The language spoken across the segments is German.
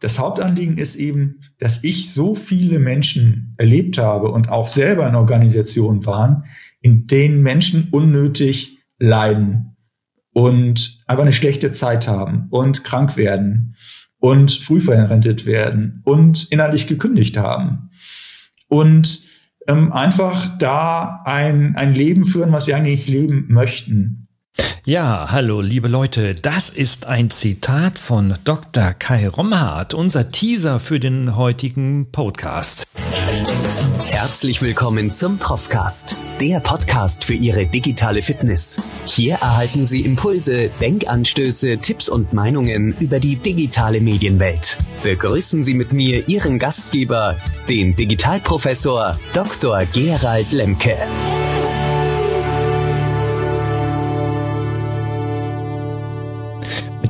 das Hauptanliegen ist eben, dass ich so viele Menschen erlebt habe und auch selber in Organisationen waren, in denen Menschen unnötig leiden und einfach eine schlechte Zeit haben und krank werden und früh verrentet werden und innerlich gekündigt haben. Und ähm, einfach da ein, ein Leben führen, was sie eigentlich leben möchten. Ja, hallo liebe Leute, das ist ein Zitat von Dr. Kai Romhardt, unser Teaser für den heutigen Podcast. Herzlich willkommen zum Profcast, der Podcast für Ihre digitale Fitness. Hier erhalten Sie Impulse, Denkanstöße, Tipps und Meinungen über die digitale Medienwelt. Begrüßen Sie mit mir Ihren Gastgeber, den Digitalprofessor Dr. Gerald Lemke.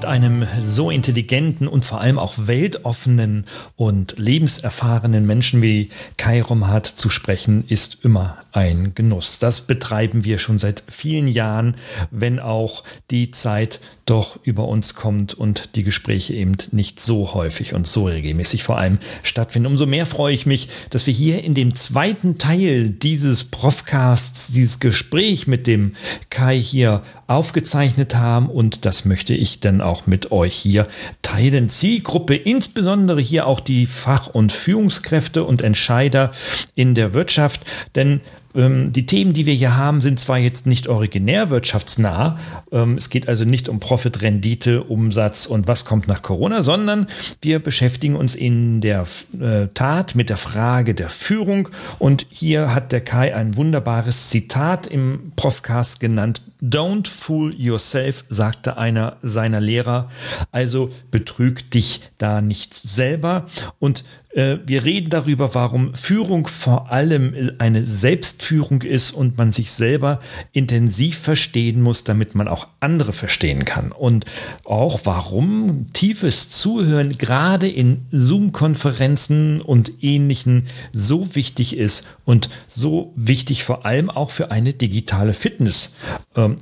Einem so intelligenten und vor allem auch weltoffenen und lebenserfahrenen Menschen wie Kai Romhardt zu sprechen, ist immer ein Genuss. Das betreiben wir schon seit vielen Jahren, wenn auch die Zeit doch über uns kommt und die Gespräche eben nicht so häufig und so regelmäßig vor allem stattfinden. Umso mehr freue ich mich, dass wir hier in dem zweiten Teil dieses Profcasts, dieses Gespräch mit dem Kai hier aufgezeichnet haben und das möchte ich dann auch mit euch hier teilen. Zielgruppe, insbesondere hier auch die Fach- und Führungskräfte und Entscheider in der Wirtschaft, denn ähm, die Themen, die wir hier haben, sind zwar jetzt nicht originär wirtschaftsnah. Ähm, es geht also nicht um Profit, Rendite, Umsatz und was kommt nach Corona, sondern wir beschäftigen uns in der äh, Tat mit der Frage der Führung. Und hier hat der Kai ein wunderbares Zitat im Profcast genannt. Don't fool yourself, sagte einer seiner Lehrer. Also betrüg dich da nicht selber. Und äh, wir reden darüber, warum Führung vor allem eine Selbstführung ist und man sich selber intensiv verstehen muss, damit man auch andere verstehen kann. Und auch warum tiefes Zuhören gerade in Zoom-Konferenzen und ähnlichen so wichtig ist und so wichtig vor allem auch für eine digitale Fitness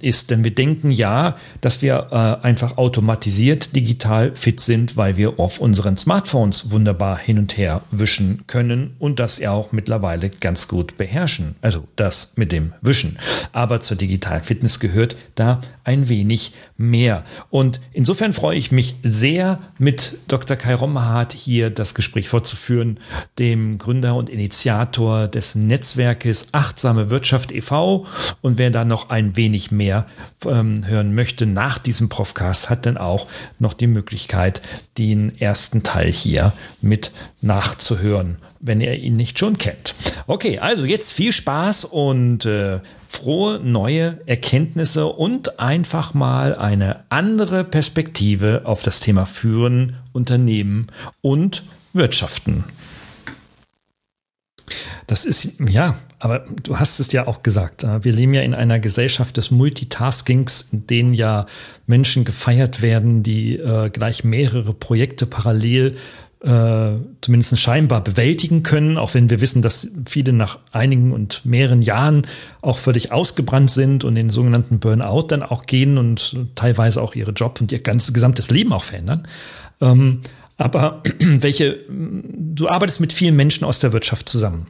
ist. Denn wir denken ja, dass wir äh, einfach automatisiert digital fit sind, weil wir auf unseren Smartphones wunderbar hin und her wischen können und das ja auch mittlerweile ganz gut beherrschen. Also das mit dem Wischen. Aber zur digitalen Fitness gehört da ein wenig mehr. Und insofern freue ich mich sehr, mit Dr. Kai Romhardt hier das Gespräch fortzuführen, dem Gründer und Initiator des Netzwerkes Achtsame Wirtschaft e.V. Und wer da noch ein wenig mehr ähm, hören möchte nach diesem Profcast, hat dann auch noch die Möglichkeit, den ersten Teil hier mit nachzuhören, wenn ihr ihn nicht schon kennt. Okay, also jetzt viel Spaß und äh, frohe neue Erkenntnisse und einfach mal eine andere Perspektive auf das Thema Führen, Unternehmen und Wirtschaften. Das ist, ja, aber du hast es ja auch gesagt. Äh, wir leben ja in einer Gesellschaft des Multitaskings, in denen ja Menschen gefeiert werden, die äh, gleich mehrere Projekte parallel äh, zumindest scheinbar bewältigen können, auch wenn wir wissen, dass viele nach einigen und mehreren Jahren auch völlig ausgebrannt sind und den sogenannten Burnout dann auch gehen und teilweise auch ihre Jobs und ihr ganzes gesamtes Leben auch verändern. Ähm, aber welche, du arbeitest mit vielen Menschen aus der Wirtschaft zusammen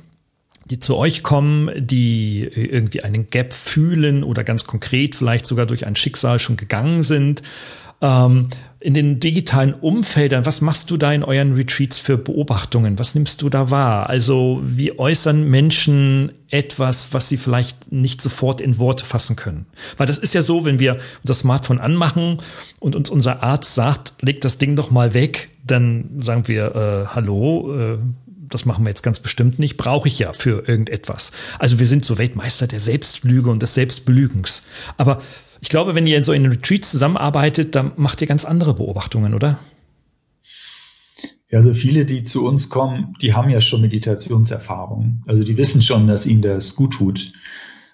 die zu euch kommen, die irgendwie einen Gap fühlen oder ganz konkret vielleicht sogar durch ein Schicksal schon gegangen sind. Ähm, in den digitalen Umfeldern, was machst du da in euren Retreats für Beobachtungen? Was nimmst du da wahr? Also wie äußern Menschen etwas, was sie vielleicht nicht sofort in Worte fassen können? Weil das ist ja so, wenn wir unser Smartphone anmachen und uns unser Arzt sagt, leg das Ding doch mal weg, dann sagen wir, äh, hallo, äh, das machen wir jetzt ganz bestimmt nicht, brauche ich ja für irgendetwas. Also wir sind so Weltmeister der Selbstlüge und des Selbstbelügens. Aber ich glaube, wenn ihr in so einem Retreat zusammenarbeitet, dann macht ihr ganz andere Beobachtungen, oder? Ja, also viele, die zu uns kommen, die haben ja schon Meditationserfahrung. Also die wissen schon, dass ihnen das gut tut.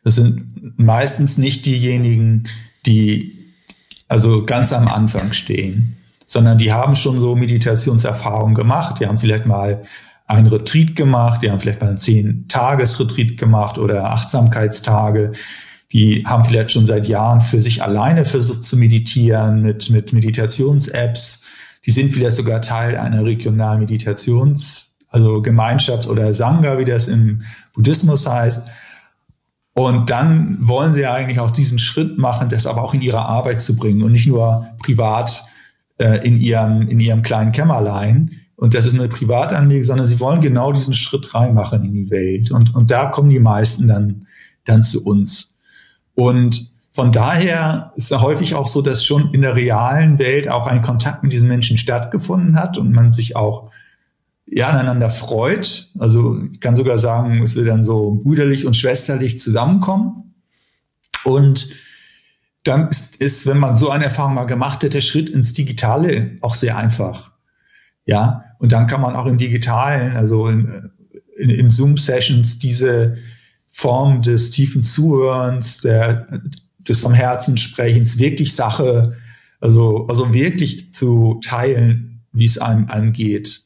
Das sind meistens nicht diejenigen, die also ganz am Anfang stehen, sondern die haben schon so Meditationserfahrung gemacht. Die haben vielleicht mal ein Retreat gemacht, die haben vielleicht mal einen zehn-Tages-Retreat gemacht oder Achtsamkeitstage die haben vielleicht schon seit Jahren für sich alleine versucht zu meditieren mit, mit Meditations-Apps. Die sind vielleicht sogar Teil einer regionalen Meditations, also Gemeinschaft oder Sangha, wie das im Buddhismus heißt. Und dann wollen sie eigentlich auch diesen Schritt machen, das aber auch in ihre Arbeit zu bringen und nicht nur privat äh, in ihrem, in ihrem kleinen Kämmerlein. Und das ist eine Privatanlage, sondern sie wollen genau diesen Schritt reinmachen in die Welt. Und, und da kommen die meisten dann, dann zu uns. Und von daher ist es häufig auch so, dass schon in der realen Welt auch ein Kontakt mit diesen Menschen stattgefunden hat und man sich auch ja, aneinander freut. Also ich kann sogar sagen, es wird dann so brüderlich und schwesterlich zusammenkommen. Und dann ist, ist, wenn man so eine Erfahrung mal gemacht hat, der Schritt ins Digitale auch sehr einfach. Ja, und dann kann man auch im Digitalen, also in, in, in Zoom-Sessions, diese Form des tiefen Zuhörens, der, des am Herzen Sprechens, wirklich Sache, also, also wirklich zu teilen, wie es einem, einem geht.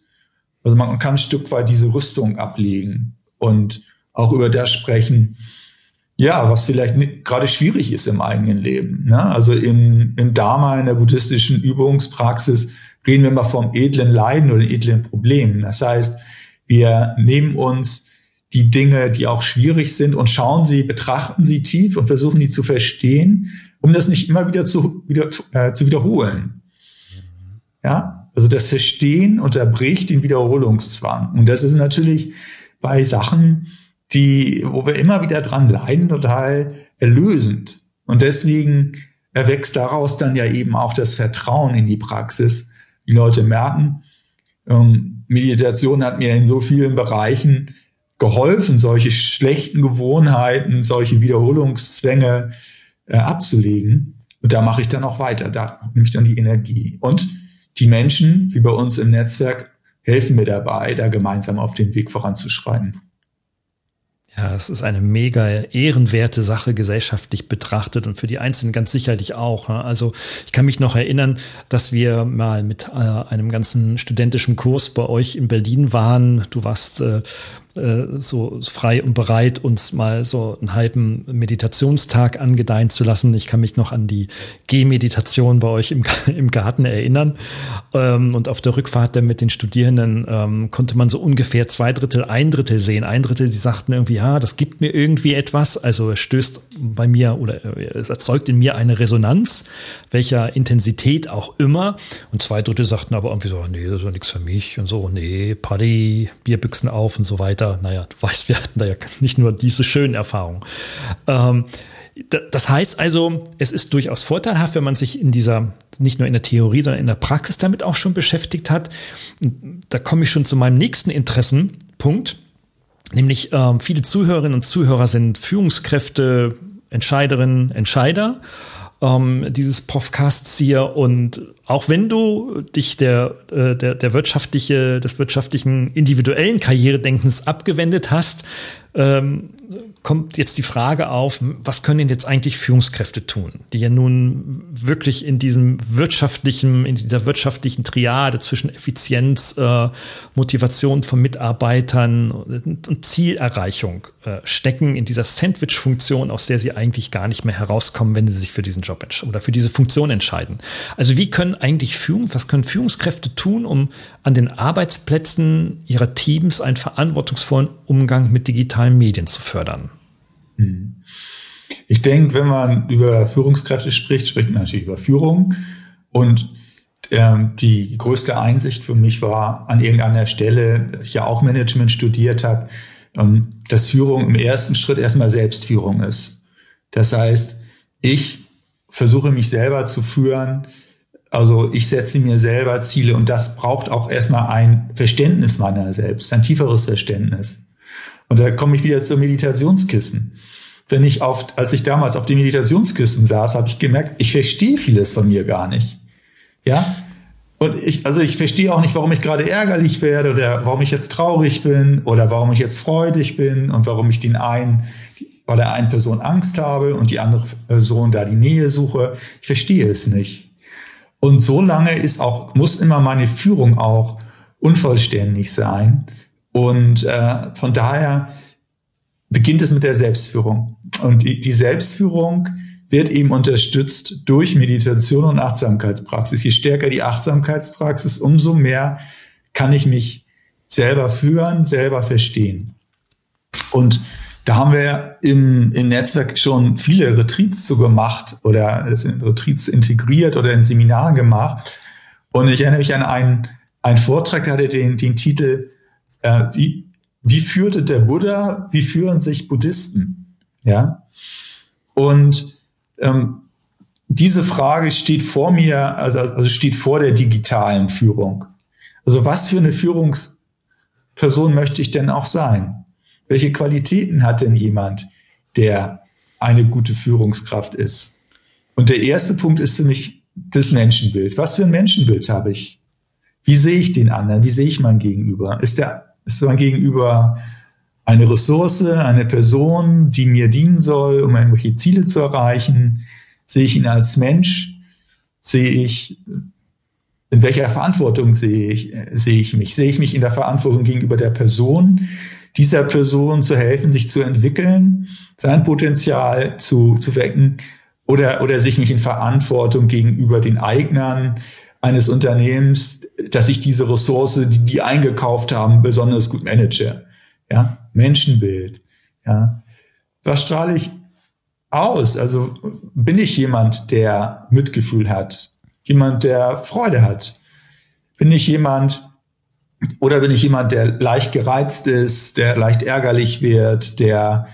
Also man kann ein Stück weit diese Rüstung ablegen und auch über das sprechen, ja, was vielleicht gerade schwierig ist im eigenen Leben. Ne? Also im, im Dharma, in der buddhistischen Übungspraxis, reden wir immer vom edlen Leiden oder edlen Problemen. Das heißt, wir nehmen uns die Dinge, die auch schwierig sind und schauen sie, betrachten sie tief und versuchen die zu verstehen, um das nicht immer wieder zu, wieder, äh, zu wiederholen. Ja, also das Verstehen unterbricht den Wiederholungszwang. Und das ist natürlich bei Sachen, die, wo wir immer wieder dran leiden, total erlösend. Und deswegen erwächst daraus dann ja eben auch das Vertrauen in die Praxis. Die Leute merken, ähm, Meditation hat mir in so vielen Bereichen geholfen, solche schlechten Gewohnheiten, solche Wiederholungszwänge äh, abzulegen. Und da mache ich dann auch weiter. Da nehme ich dann die Energie. Und die Menschen, wie bei uns im Netzwerk, helfen mir dabei, da gemeinsam auf den Weg voranzuschreiten. Ja, es ist eine mega ehrenwerte Sache gesellschaftlich betrachtet und für die Einzelnen ganz sicherlich auch. Ne? Also ich kann mich noch erinnern, dass wir mal mit äh, einem ganzen studentischen Kurs bei euch in Berlin waren. Du warst äh, so frei und bereit, uns mal so einen halben Meditationstag angedeihen zu lassen. Ich kann mich noch an die Gehmeditation bei euch im, im Garten erinnern. Ähm, und auf der Rückfahrt dann mit den Studierenden ähm, konnte man so ungefähr zwei Drittel, ein Drittel sehen. Ein Drittel, die sagten irgendwie, ja, das gibt mir irgendwie etwas. Also es stößt bei mir oder äh, es erzeugt in mir eine Resonanz, welcher Intensität auch immer. Und zwei Drittel sagten aber irgendwie so, nee, das ist doch nichts für mich und so, nee, Party, Bierbüchsen auf und so weiter weiter. Naja, du weißt, wir hatten da ja nicht nur diese schönen Erfahrungen. Ähm, das heißt also, es ist durchaus vorteilhaft, wenn man sich in dieser, nicht nur in der Theorie, sondern in der Praxis damit auch schon beschäftigt hat. Da komme ich schon zu meinem nächsten Interessenpunkt, nämlich ähm, viele Zuhörerinnen und Zuhörer sind Führungskräfte, Entscheiderinnen, Entscheider ähm, dieses Profcasts hier. Und auch wenn du dich der, äh, der, der wirtschaftliche, des wirtschaftlichen individuellen Karrieredenkens abgewendet hast, ähm, kommt jetzt die Frage auf, was können denn jetzt eigentlich Führungskräfte tun, die ja nun wirklich in diesem wirtschaftlichen, in dieser wirtschaftlichen Triade zwischen Effizienz, äh, Motivation von Mitarbeitern und, und Zielerreichung äh, stecken, in dieser Sandwich-Funktion, aus der sie eigentlich gar nicht mehr herauskommen, wenn sie sich für diesen Job oder für diese Funktion entscheiden. Also wie können eigentlich Führung, was können Führungskräfte tun, um an den Arbeitsplätzen ihrer Teams einen verantwortungsvollen Umgang mit digitalen Medien zu fördern? Hm. Ich denke, wenn man über Führungskräfte spricht, spricht man natürlich über Führung. Und ähm, die größte Einsicht für mich war an irgendeiner Stelle, ich ja auch Management studiert habe, ähm, dass Führung im ersten Schritt erstmal Selbstführung ist. Das heißt, ich versuche mich selber zu führen, also ich setze mir selber Ziele und das braucht auch erstmal ein Verständnis meiner selbst, ein tieferes Verständnis. Und da komme ich wieder zur Meditationskissen. Wenn ich auf, als ich damals auf den Meditationskissen saß, habe ich gemerkt, ich verstehe vieles von mir gar nicht. Ja? Und ich, also ich verstehe auch nicht, warum ich gerade ärgerlich werde oder warum ich jetzt traurig bin oder warum ich jetzt freudig bin und warum ich den einen, bei der einen Person Angst habe und die andere Person da die Nähe suche. Ich verstehe es nicht. Und so lange ist auch, muss immer meine Führung auch unvollständig sein, und äh, von daher beginnt es mit der Selbstführung. Und die, die Selbstführung wird eben unterstützt durch Meditation und Achtsamkeitspraxis. Je stärker die Achtsamkeitspraxis, umso mehr kann ich mich selber führen, selber verstehen. Und da haben wir im, im Netzwerk schon viele Retreats zu gemacht oder in Retreats integriert oder in Seminaren gemacht. Und ich erinnere mich an einen, einen Vortrag, der hatte den, den Titel, äh, wie, wie führte der Buddha, wie führen sich Buddhisten? Ja. Und ähm, diese Frage steht vor mir, also, also steht vor der digitalen Führung. Also was für eine Führungsperson möchte ich denn auch sein? Welche Qualitäten hat denn jemand, der eine gute Führungskraft ist? Und der erste Punkt ist für mich das Menschenbild. Was für ein Menschenbild habe ich? Wie sehe ich den anderen? Wie sehe ich mein Gegenüber? Ist der, ist mein Gegenüber eine Ressource, eine Person, die mir dienen soll, um irgendwelche Ziele zu erreichen? Sehe ich ihn als Mensch? Sehe ich, in welcher Verantwortung sehe ich, sehe ich mich? Sehe ich mich in der Verantwortung gegenüber der Person, dieser Person zu helfen, sich zu entwickeln, sein Potenzial zu, zu wecken oder, oder sich mich in Verantwortung gegenüber den Eignern eines Unternehmens, dass ich diese Ressource, die die eingekauft haben, besonders gut manage. Ja, Menschenbild. Ja, was strahle ich aus? Also bin ich jemand, der Mitgefühl hat, jemand, der Freude hat? Bin ich jemand, oder bin ich jemand, der leicht gereizt ist, der leicht ärgerlich wird, der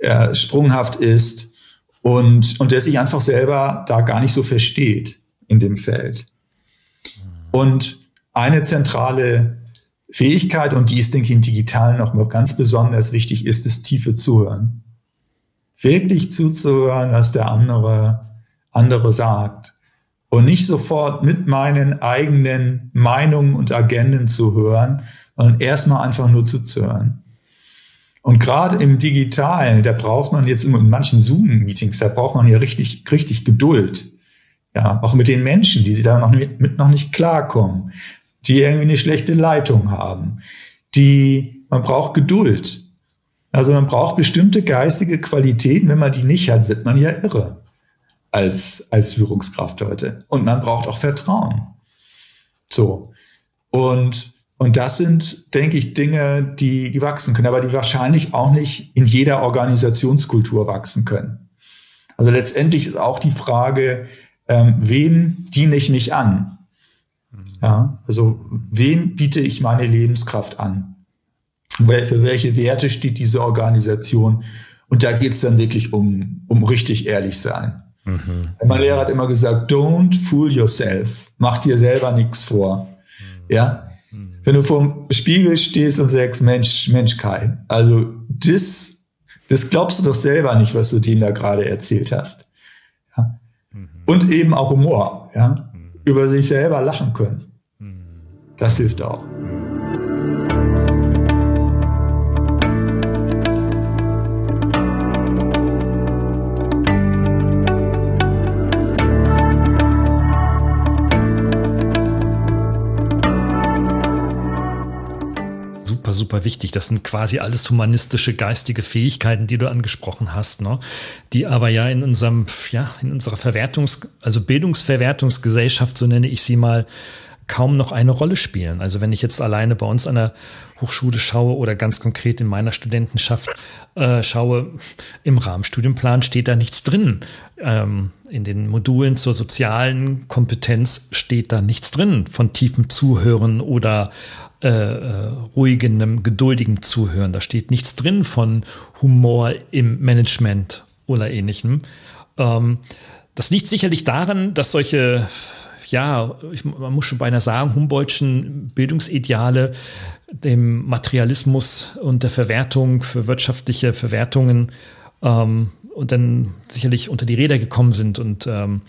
äh, sprunghaft ist und, und der sich einfach selber da gar nicht so versteht in dem Feld? Und eine zentrale Fähigkeit, und die ist, denke ich, im Digitalen noch mal ganz besonders wichtig, ist das tiefe Zuhören. Wirklich zuzuhören, was der andere, andere sagt und nicht sofort mit meinen eigenen Meinungen und Agenden zu hören, sondern erstmal einfach nur zuzuhören. Und gerade im Digitalen, da braucht man jetzt in manchen Zoom-Meetings, da braucht man ja richtig, richtig Geduld. Ja, auch mit den Menschen, die sie da noch nicht, mit noch nicht klarkommen, die irgendwie eine schlechte Leitung haben, die, man braucht Geduld. Also man braucht bestimmte geistige Qualitäten. Wenn man die nicht hat, wird man ja irre als, als Führungskraft heute. Und man braucht auch Vertrauen. So. Und, und das sind, denke ich, Dinge, die, die wachsen können, aber die wahrscheinlich auch nicht in jeder Organisationskultur wachsen können. Also letztendlich ist auch die Frage, ähm, wem diene ich mich an? Ja, also wem biete ich meine Lebenskraft an? Für welche Werte steht diese Organisation? Und da geht es dann wirklich um, um richtig ehrlich sein. Mhm. Mein Lehrer hat immer gesagt, don't fool yourself. Mach dir selber nichts vor. Mhm. Ja? Mhm. Wenn du vorm Spiegel stehst und sagst, Mensch, Mensch Kai, also das, das glaubst du doch selber nicht, was du denen da gerade erzählt hast. Und eben auch Humor, ja? Mhm. Über sich selber lachen können. Mhm. Das hilft auch. Super wichtig. Das sind quasi alles humanistische, geistige Fähigkeiten, die du angesprochen hast, ne? die aber ja in unserem, ja, in unserer Verwertungs-, also Bildungsverwertungsgesellschaft, so nenne ich sie mal, kaum noch eine Rolle spielen. Also wenn ich jetzt alleine bei uns an der Hochschule schaue oder ganz konkret in meiner Studentenschaft äh, schaue, im Rahmenstudienplan steht da nichts drin. Ähm, in den Modulen zur sozialen Kompetenz steht da nichts drin von tiefem Zuhören oder äh, äh, ruhigem, geduldigem Zuhören. Da steht nichts drin von Humor im Management oder ähnlichem. Ähm, das liegt sicherlich daran, dass solche, ja, ich, man muss schon beinahe sagen, Humboldtschen Bildungsideale dem Materialismus und der Verwertung für wirtschaftliche Verwertungen ähm, und dann sicherlich unter die Räder gekommen sind und ähm,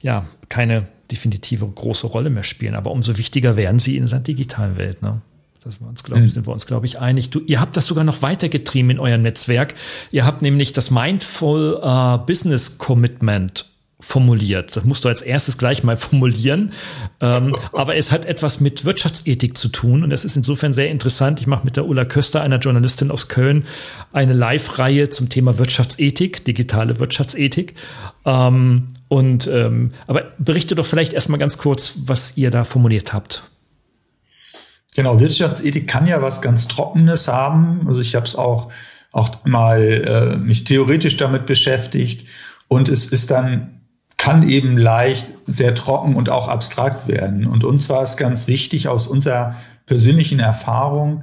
ja, keine definitive große Rolle mehr spielen. Aber umso wichtiger werden sie in der digitalen Welt. Ne? Das wir uns, glaub, mhm. sind wir uns, glaube ich, einig. Du, ihr habt das sogar noch weitergetrieben in eurem Netzwerk. Ihr habt nämlich das Mindful uh, Business Commitment formuliert. Das musst du als erstes gleich mal formulieren. Ähm, aber es hat etwas mit Wirtschaftsethik zu tun und das ist insofern sehr interessant. Ich mache mit der Ulla Köster, einer Journalistin aus Köln, eine Live-Reihe zum Thema Wirtschaftsethik, digitale Wirtschaftsethik. Ähm, und ähm, aber berichte doch vielleicht erstmal ganz kurz, was ihr da formuliert habt. Genau, Wirtschaftsethik kann ja was ganz Trockenes haben. Also ich habe es auch, auch mal äh, mich theoretisch damit beschäftigt und es ist dann kann eben leicht sehr trocken und auch abstrakt werden. Und uns war es ganz wichtig, aus unserer persönlichen Erfahrung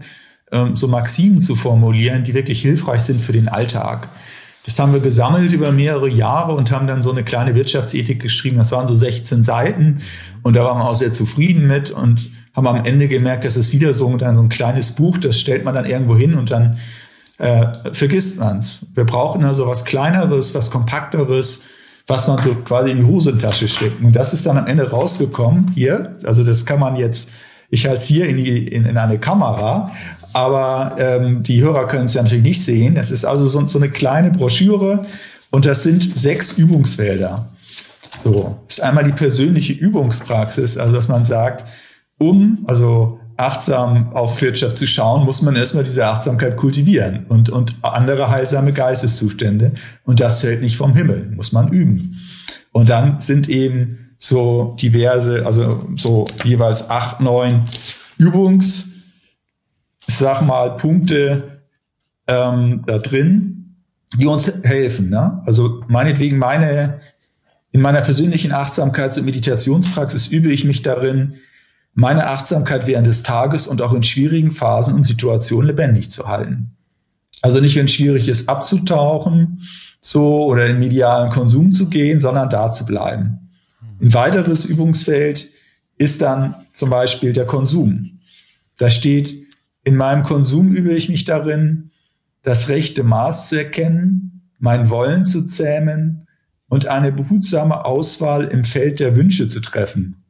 ähm, so Maximen zu formulieren, die wirklich hilfreich sind für den Alltag. Das haben wir gesammelt über mehrere Jahre und haben dann so eine kleine Wirtschaftsethik geschrieben. Das waren so 16 Seiten und da waren wir auch sehr zufrieden mit und haben am Ende gemerkt, das ist wieder so, dann so ein kleines Buch, das stellt man dann irgendwo hin und dann äh, vergisst man's. Wir brauchen also was Kleineres, was Kompakteres, was man so quasi in die Hosentasche steckt. Und das ist dann am Ende rausgekommen hier. Also das kann man jetzt, ich halte es hier in, die, in, in eine Kamera, aber ähm, die Hörer können es ja natürlich nicht sehen. Das ist also so, so eine kleine Broschüre und das sind sechs Übungsfelder. So, das ist einmal die persönliche Übungspraxis, also dass man sagt, um, also achtsam auf Wirtschaft zu schauen, muss man erstmal diese Achtsamkeit kultivieren und, und andere heilsame Geisteszustände. Und das fällt nicht vom Himmel, muss man üben. Und dann sind eben so diverse, also so jeweils acht, neun Übungs, sag mal, Punkte ähm, da drin, die uns helfen. Ne? Also meinetwegen meine, in meiner persönlichen Achtsamkeits- und Meditationspraxis übe ich mich darin, meine Achtsamkeit während des Tages und auch in schwierigen Phasen und Situationen lebendig zu halten. Also nicht, wenn es schwierig ist, abzutauchen, so oder in medialen Konsum zu gehen, sondern da zu bleiben. Ein weiteres Übungsfeld ist dann zum Beispiel der Konsum. Da steht, in meinem Konsum übe ich mich darin, das rechte Maß zu erkennen, mein Wollen zu zähmen und eine behutsame Auswahl im Feld der Wünsche zu treffen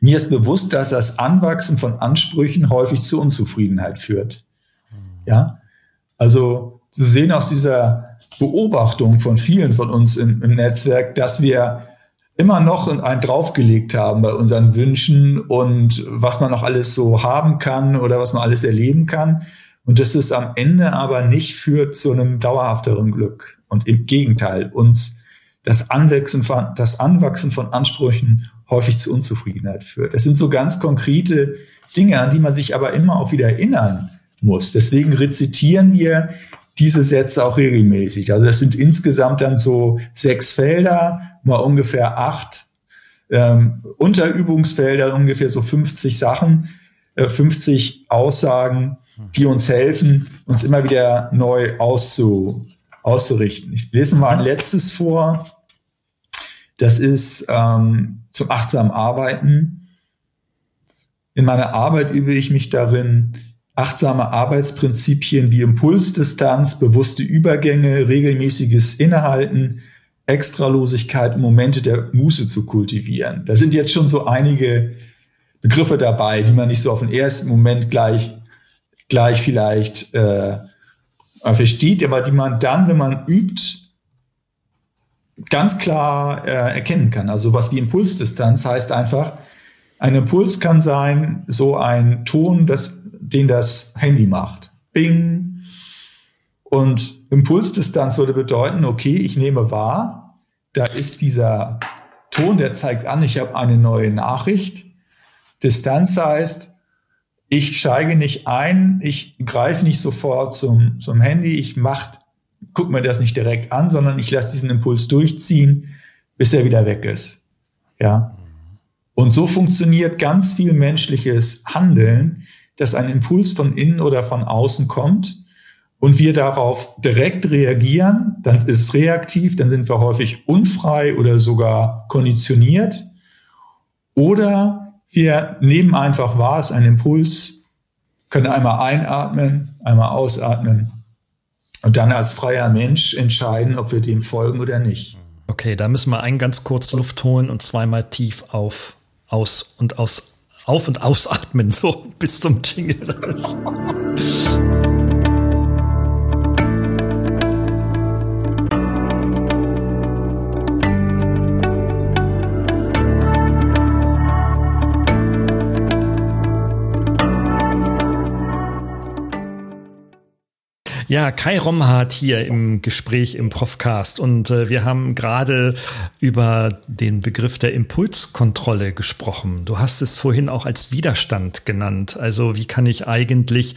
mir ist bewusst, dass das Anwachsen von Ansprüchen häufig zu Unzufriedenheit führt. Ja, also Sie sehen aus dieser Beobachtung von vielen von uns im, im Netzwerk, dass wir immer noch einen draufgelegt haben bei unseren Wünschen und was man noch alles so haben kann oder was man alles erleben kann. Und dass es am Ende aber nicht führt zu einem dauerhafteren Glück. Und im Gegenteil, uns das Anwachsen von, das Anwachsen von Ansprüchen häufig zu Unzufriedenheit führt. Das sind so ganz konkrete Dinge, an die man sich aber immer auch wieder erinnern muss. Deswegen rezitieren wir diese Sätze auch regelmäßig. Also das sind insgesamt dann so sechs Felder, mal ungefähr acht ähm, Unterübungsfelder, ungefähr so 50 Sachen, äh, 50 Aussagen, die uns helfen, uns immer wieder neu auszu, auszurichten. Ich lese mal ein letztes vor. Das ist ähm, zum achtsamen Arbeiten. In meiner Arbeit übe ich mich darin, achtsame Arbeitsprinzipien wie Impulsdistanz, bewusste Übergänge, regelmäßiges Innehalten, Extralosigkeit Momente der Muße zu kultivieren. Da sind jetzt schon so einige Begriffe dabei, die man nicht so auf den ersten Moment gleich, gleich vielleicht äh, versteht, aber die man dann, wenn man übt, ganz klar äh, erkennen kann. Also was wie Impulsdistanz heißt einfach, ein Impuls kann sein, so ein Ton, das, den das Handy macht. Bing. Und Impulsdistanz würde bedeuten, okay, ich nehme wahr, da ist dieser Ton, der zeigt an, ich habe eine neue Nachricht. Distanz heißt, ich steige nicht ein, ich greife nicht sofort zum, zum Handy, ich mache gucke mir das nicht direkt an, sondern ich lasse diesen Impuls durchziehen, bis er wieder weg ist. Ja. Und so funktioniert ganz viel menschliches Handeln, dass ein Impuls von innen oder von außen kommt und wir darauf direkt reagieren, dann ist es reaktiv, dann sind wir häufig unfrei oder sogar konditioniert. Oder wir nehmen einfach wahr, es ist ein Impuls, können einmal einatmen, einmal ausatmen und dann als freier Mensch entscheiden, ob wir dem folgen oder nicht. Okay, da müssen wir einen ganz kurz Luft holen und zweimal tief auf, aus und aus, auf und ausatmen, so bis zum Jingle. Ja, Kai Romhardt hier im Gespräch im Profcast und äh, wir haben gerade über den Begriff der Impulskontrolle gesprochen. Du hast es vorhin auch als Widerstand genannt. Also wie kann ich eigentlich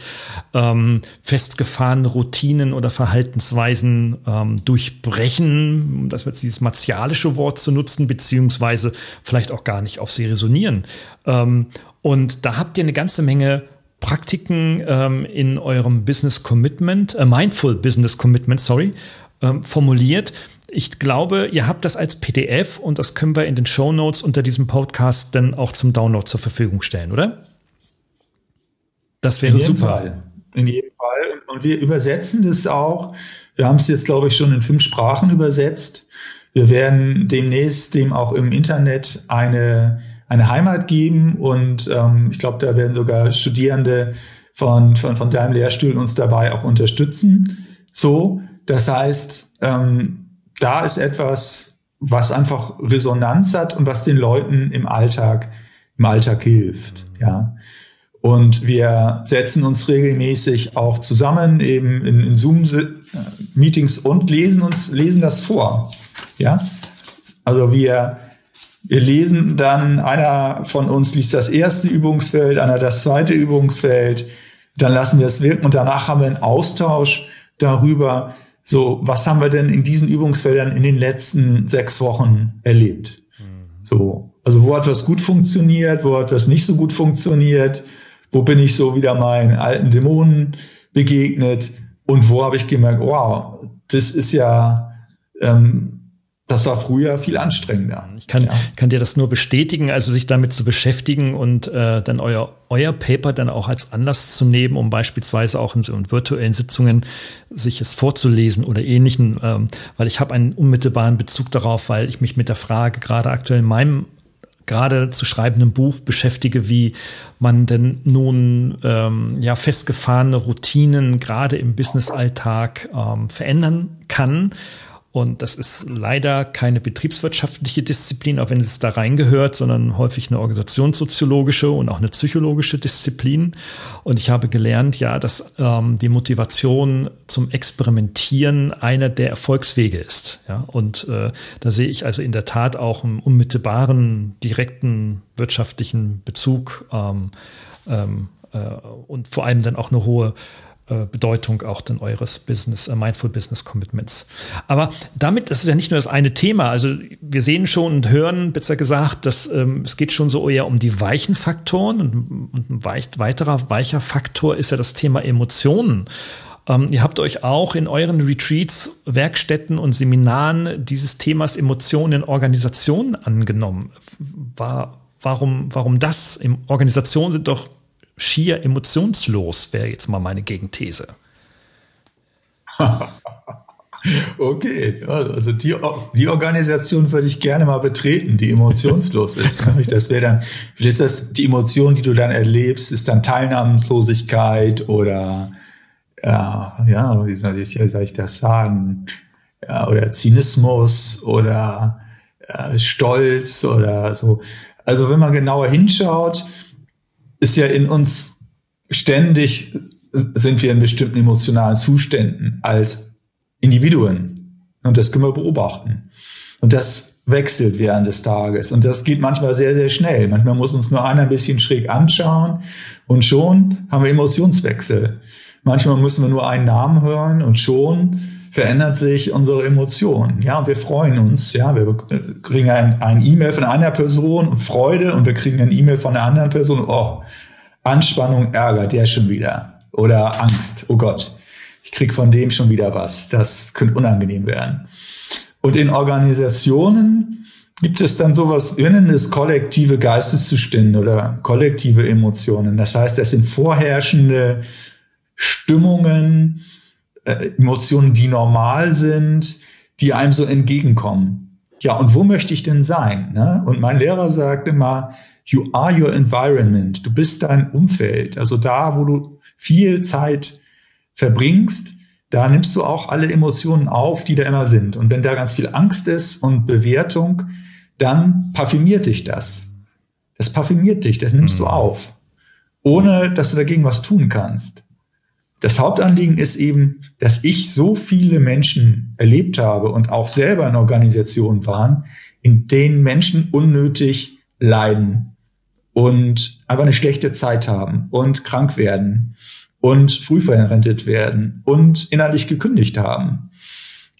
ähm, festgefahrene Routinen oder Verhaltensweisen ähm, durchbrechen, um das jetzt dieses martialische Wort zu nutzen, beziehungsweise vielleicht auch gar nicht auf sie resonieren. Ähm, und da habt ihr eine ganze Menge Praktiken ähm, in eurem Business Commitment, äh, Mindful Business Commitment, sorry, ähm, formuliert. Ich glaube, ihr habt das als PDF und das können wir in den Show Notes unter diesem Podcast dann auch zum Download zur Verfügung stellen, oder? Das wäre in super. Fall. In jedem Fall. Und wir übersetzen das auch. Wir haben es jetzt, glaube ich, schon in fünf Sprachen übersetzt. Wir werden demnächst dem auch im Internet eine eine Heimat geben und ähm, ich glaube, da werden sogar Studierende von, von, von deinem Lehrstuhl uns dabei auch unterstützen. So, das heißt, ähm, da ist etwas, was einfach Resonanz hat und was den Leuten im Alltag, im Alltag hilft, ja. Und wir setzen uns regelmäßig auch zusammen, eben in, in Zoom-Meetings und lesen uns, lesen das vor. Ja, also wir wir lesen dann, einer von uns liest das erste Übungsfeld, einer das zweite Übungsfeld, dann lassen wir es wirken und danach haben wir einen Austausch darüber, so, was haben wir denn in diesen Übungsfeldern in den letzten sechs Wochen erlebt? Mhm. So, also wo hat was gut funktioniert, wo hat was nicht so gut funktioniert, wo bin ich so wieder meinen alten Dämonen begegnet und wo habe ich gemerkt, wow, das ist ja ähm, das war früher viel anstrengender. Ich kann, ja. kann dir das nur bestätigen, also sich damit zu beschäftigen und äh, dann euer, euer Paper dann auch als Anlass zu nehmen, um beispielsweise auch in so virtuellen Sitzungen sich es vorzulesen oder ähnlichen, ähm, weil ich habe einen unmittelbaren Bezug darauf, weil ich mich mit der Frage gerade aktuell in meinem gerade zu schreibenden Buch beschäftige, wie man denn nun ähm, ja festgefahrene Routinen gerade im Businessalltag ähm, verändern kann und das ist leider keine betriebswirtschaftliche Disziplin, auch wenn es da reingehört, sondern häufig eine organisationssoziologische und auch eine psychologische Disziplin. Und ich habe gelernt, ja, dass ähm, die Motivation zum Experimentieren einer der Erfolgswege ist. Ja, und äh, da sehe ich also in der Tat auch einen unmittelbaren, direkten wirtschaftlichen Bezug ähm, ähm, äh, und vor allem dann auch eine hohe Bedeutung auch dann eures Business, äh, Mindful Business Commitments. Aber damit, das ist ja nicht nur das eine Thema. Also wir sehen schon und hören, besser gesagt, dass ähm, es geht schon so eher um die weichen Faktoren und, und ein weich, weiterer weicher Faktor ist ja das Thema Emotionen. Ähm, ihr habt euch auch in euren Retreats, Werkstätten und Seminaren dieses Themas Emotionen in Organisationen angenommen. War, warum, warum das? Organisationen sind doch schier emotionslos, wäre jetzt mal meine Gegenthese. Okay, also die, die Organisation würde ich gerne mal betreten, die emotionslos ist. Das wäre dann, vielleicht ist das die Emotion, die du dann erlebst, ist dann Teilnahmslosigkeit oder ja, ja, wie soll ich, wie soll ich das sagen? Ja, oder Zynismus oder äh, Stolz oder so. Also wenn man genauer hinschaut, ist ja in uns ständig sind wir in bestimmten emotionalen Zuständen als Individuen. Und das können wir beobachten. Und das wechselt während des Tages. Und das geht manchmal sehr, sehr schnell. Manchmal muss uns nur einer ein bisschen schräg anschauen und schon haben wir Emotionswechsel. Manchmal müssen wir nur einen Namen hören und schon verändert sich unsere Emotion. Ja, wir freuen uns. Ja, wir kriegen ein, ein E-Mail von einer Person und Freude und wir kriegen ein E-Mail von einer anderen Person. Oh, Anspannung, Ärger, der schon wieder. Oder Angst. Oh Gott, ich krieg von dem schon wieder was. Das könnte unangenehm werden. Und in Organisationen gibt es dann sowas, wir nennen es kollektive Geisteszustände oder kollektive Emotionen. Das heißt, das sind vorherrschende Stimmungen, äh, Emotionen, die normal sind, die einem so entgegenkommen. Ja, und wo möchte ich denn sein? Ne? Und mein Lehrer sagt immer, you are your environment. Du bist dein Umfeld. Also da, wo du viel Zeit verbringst, da nimmst du auch alle Emotionen auf, die da immer sind. Und wenn da ganz viel Angst ist und Bewertung, dann parfümiert dich das. Das parfümiert dich, das nimmst mhm. du auf. Ohne, dass du dagegen was tun kannst. Das Hauptanliegen ist eben, dass ich so viele Menschen erlebt habe und auch selber in Organisationen waren, in denen Menschen unnötig leiden und einfach eine schlechte Zeit haben und krank werden und früh verrentet werden und innerlich gekündigt haben.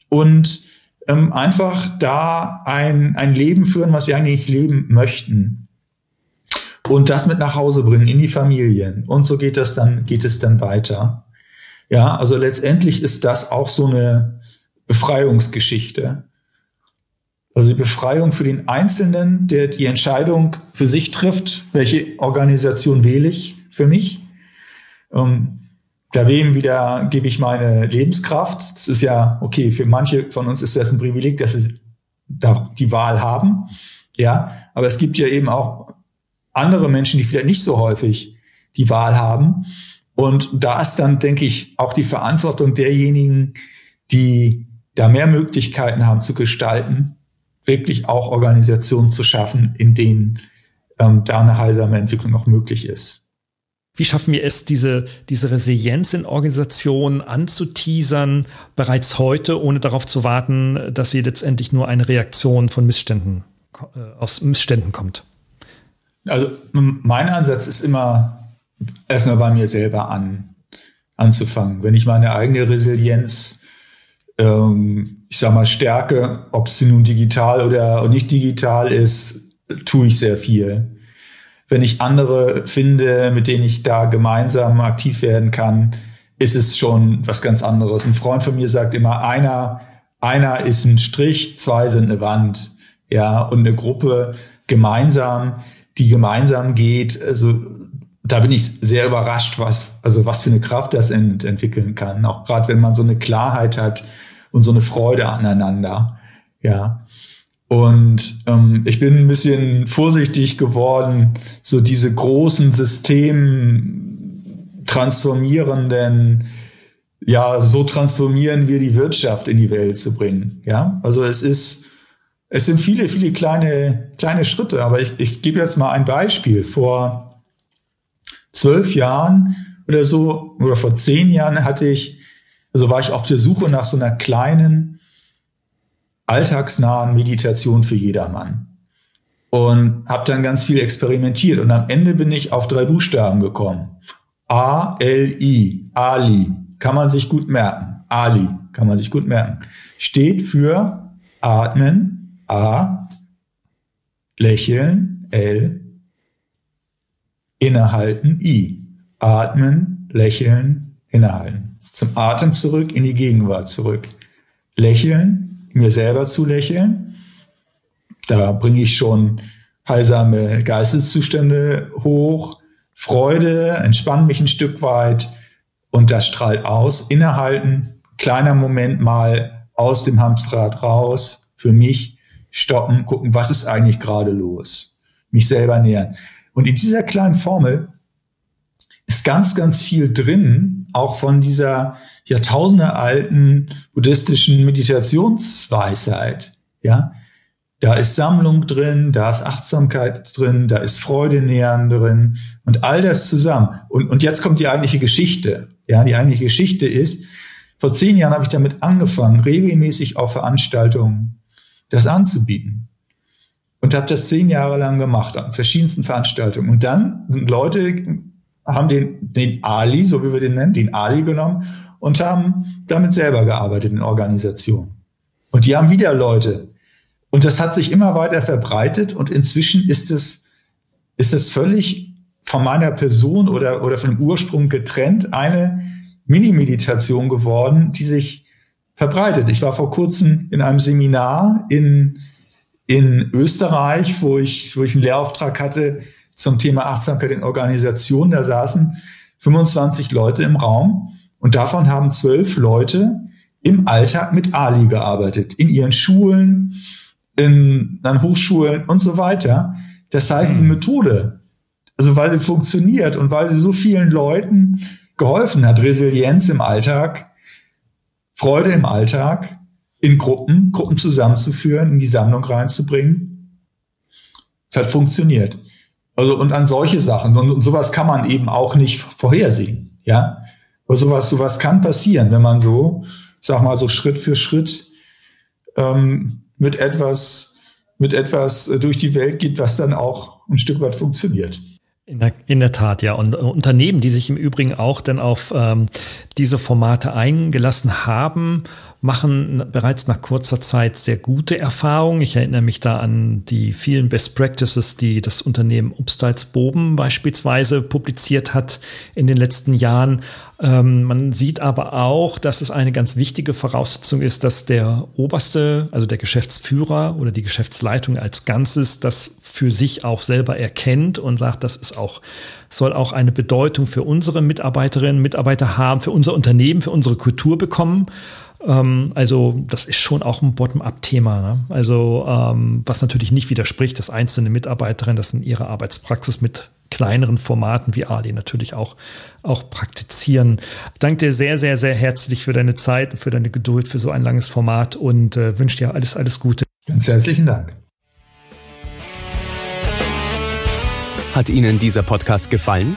Und ähm, einfach da ein, ein Leben führen, was sie eigentlich leben möchten. Und das mit nach Hause bringen in die Familien. Und so geht das dann geht es dann weiter. Ja, also letztendlich ist das auch so eine Befreiungsgeschichte. Also die Befreiung für den Einzelnen, der die Entscheidung für sich trifft, welche Organisation wähle ich für mich. Ähm, da wem wieder gebe ich meine Lebenskraft. Das ist ja, okay, für manche von uns ist das ein Privileg, dass sie da die Wahl haben. Ja, aber es gibt ja eben auch andere Menschen, die vielleicht nicht so häufig die Wahl haben. Und da ist dann, denke ich, auch die Verantwortung derjenigen, die da mehr Möglichkeiten haben zu gestalten, wirklich auch Organisationen zu schaffen, in denen ähm, da eine heilsame Entwicklung auch möglich ist. Wie schaffen wir es, diese, diese Resilienz in Organisationen anzuteasern, bereits heute, ohne darauf zu warten, dass sie letztendlich nur eine Reaktion von Missständen, äh, aus Missständen kommt? Also mein Ansatz ist immer, erstmal bei mir selber an, anzufangen. Wenn ich meine eigene Resilienz, ähm, ich sag mal, stärke, ob sie nun digital oder nicht digital ist, tue ich sehr viel. Wenn ich andere finde, mit denen ich da gemeinsam aktiv werden kann, ist es schon was ganz anderes. Ein Freund von mir sagt immer, einer, einer ist ein Strich, zwei sind eine Wand. Ja, und eine Gruppe gemeinsam, die gemeinsam geht, also da bin ich sehr überrascht, was, also was für eine Kraft das ent entwickeln kann. Auch gerade wenn man so eine Klarheit hat und so eine Freude aneinander. Ja. Und ähm, ich bin ein bisschen vorsichtig geworden, so diese großen System transformierenden, ja, so transformieren wir die Wirtschaft in die Welt zu bringen. Ja, also es ist, es sind viele, viele kleine, kleine Schritte, aber ich, ich gebe jetzt mal ein Beispiel. Vor zwölf Jahren oder so, oder vor zehn Jahren hatte ich, also war ich auf der Suche nach so einer kleinen, alltagsnahen Meditation für jedermann. Und habe dann ganz viel experimentiert. Und am Ende bin ich auf drei Buchstaben gekommen. A-L-I, Ali, kann man sich gut merken. Ali, kann man sich gut merken. Steht für Atmen, A, Lächeln, L, innehalten, I. Atmen, lächeln, innehalten. Zum Atem zurück, in die Gegenwart zurück. Lächeln, mir selber zu lächeln. Da bringe ich schon heilsame Geisteszustände hoch. Freude, entspann mich ein Stück weit und das strahlt aus. Innehalten, kleiner Moment mal aus dem Hamsterrad raus, für mich stoppen, gucken, was ist eigentlich gerade los? Mich selber nähern. Und in dieser kleinen Formel ist ganz, ganz viel drin, auch von dieser jahrtausendealten buddhistischen Meditationsweisheit. Ja, da ist Sammlung drin, da ist Achtsamkeit drin, da ist Freude nähern drin und all das zusammen. Und, und jetzt kommt die eigentliche Geschichte. Ja, die eigentliche Geschichte ist, vor zehn Jahren habe ich damit angefangen, regelmäßig auf Veranstaltungen das anzubieten und habe das zehn Jahre lang gemacht an verschiedensten Veranstaltungen. Und dann sind Leute, haben den, den Ali, so wie wir den nennen, den Ali genommen und haben damit selber gearbeitet in Organisationen. Und die haben wieder Leute. Und das hat sich immer weiter verbreitet und inzwischen ist es, ist es völlig von meiner Person oder, oder von dem Ursprung getrennt eine Mini-Meditation geworden, die sich verbreitet. Ich war vor kurzem in einem Seminar in, in Österreich, wo ich, wo ich einen Lehrauftrag hatte zum Thema Achtsamkeit in Organisationen. Da saßen 25 Leute im Raum und davon haben zwölf Leute im Alltag mit Ali gearbeitet, in ihren Schulen, in, an Hochschulen und so weiter. Das heißt, die hm. Methode, also weil sie funktioniert und weil sie so vielen Leuten geholfen hat, Resilienz im Alltag, Freude im Alltag, in Gruppen, Gruppen zusammenzuführen, in die Sammlung reinzubringen. Es hat funktioniert. Also, und an solche Sachen. Und, und sowas kann man eben auch nicht vorhersehen. Ja. Aber sowas, sowas kann passieren, wenn man so, sag mal, so Schritt für Schritt ähm, mit etwas, mit etwas durch die Welt geht, was dann auch ein Stück weit funktioniert. In der, in der Tat, ja. Und Unternehmen, die sich im Übrigen auch dann auf ähm, diese Formate eingelassen haben, machen bereits nach kurzer Zeit sehr gute Erfahrungen. Ich erinnere mich da an die vielen Best Practices, die das Unternehmen Upstiles Boben beispielsweise publiziert hat in den letzten Jahren. Ähm, man sieht aber auch, dass es eine ganz wichtige Voraussetzung ist, dass der oberste, also der Geschäftsführer oder die Geschäftsleitung als Ganzes das für sich auch selber erkennt und sagt, das ist auch soll auch eine Bedeutung für unsere Mitarbeiterinnen Mitarbeiter haben, für unser Unternehmen, für unsere Kultur bekommen. Ähm, also das ist schon auch ein Bottom-up-Thema. Ne? Also ähm, was natürlich nicht widerspricht, dass einzelne Mitarbeiterinnen das in ihrer Arbeitspraxis mit kleineren Formaten wie Ali natürlich auch, auch praktizieren. Ich danke dir sehr, sehr, sehr herzlich für deine Zeit und für deine Geduld für so ein langes Format und äh, wünsche dir alles, alles Gute. Ganz herzlichen Dank. Hat Ihnen dieser Podcast gefallen?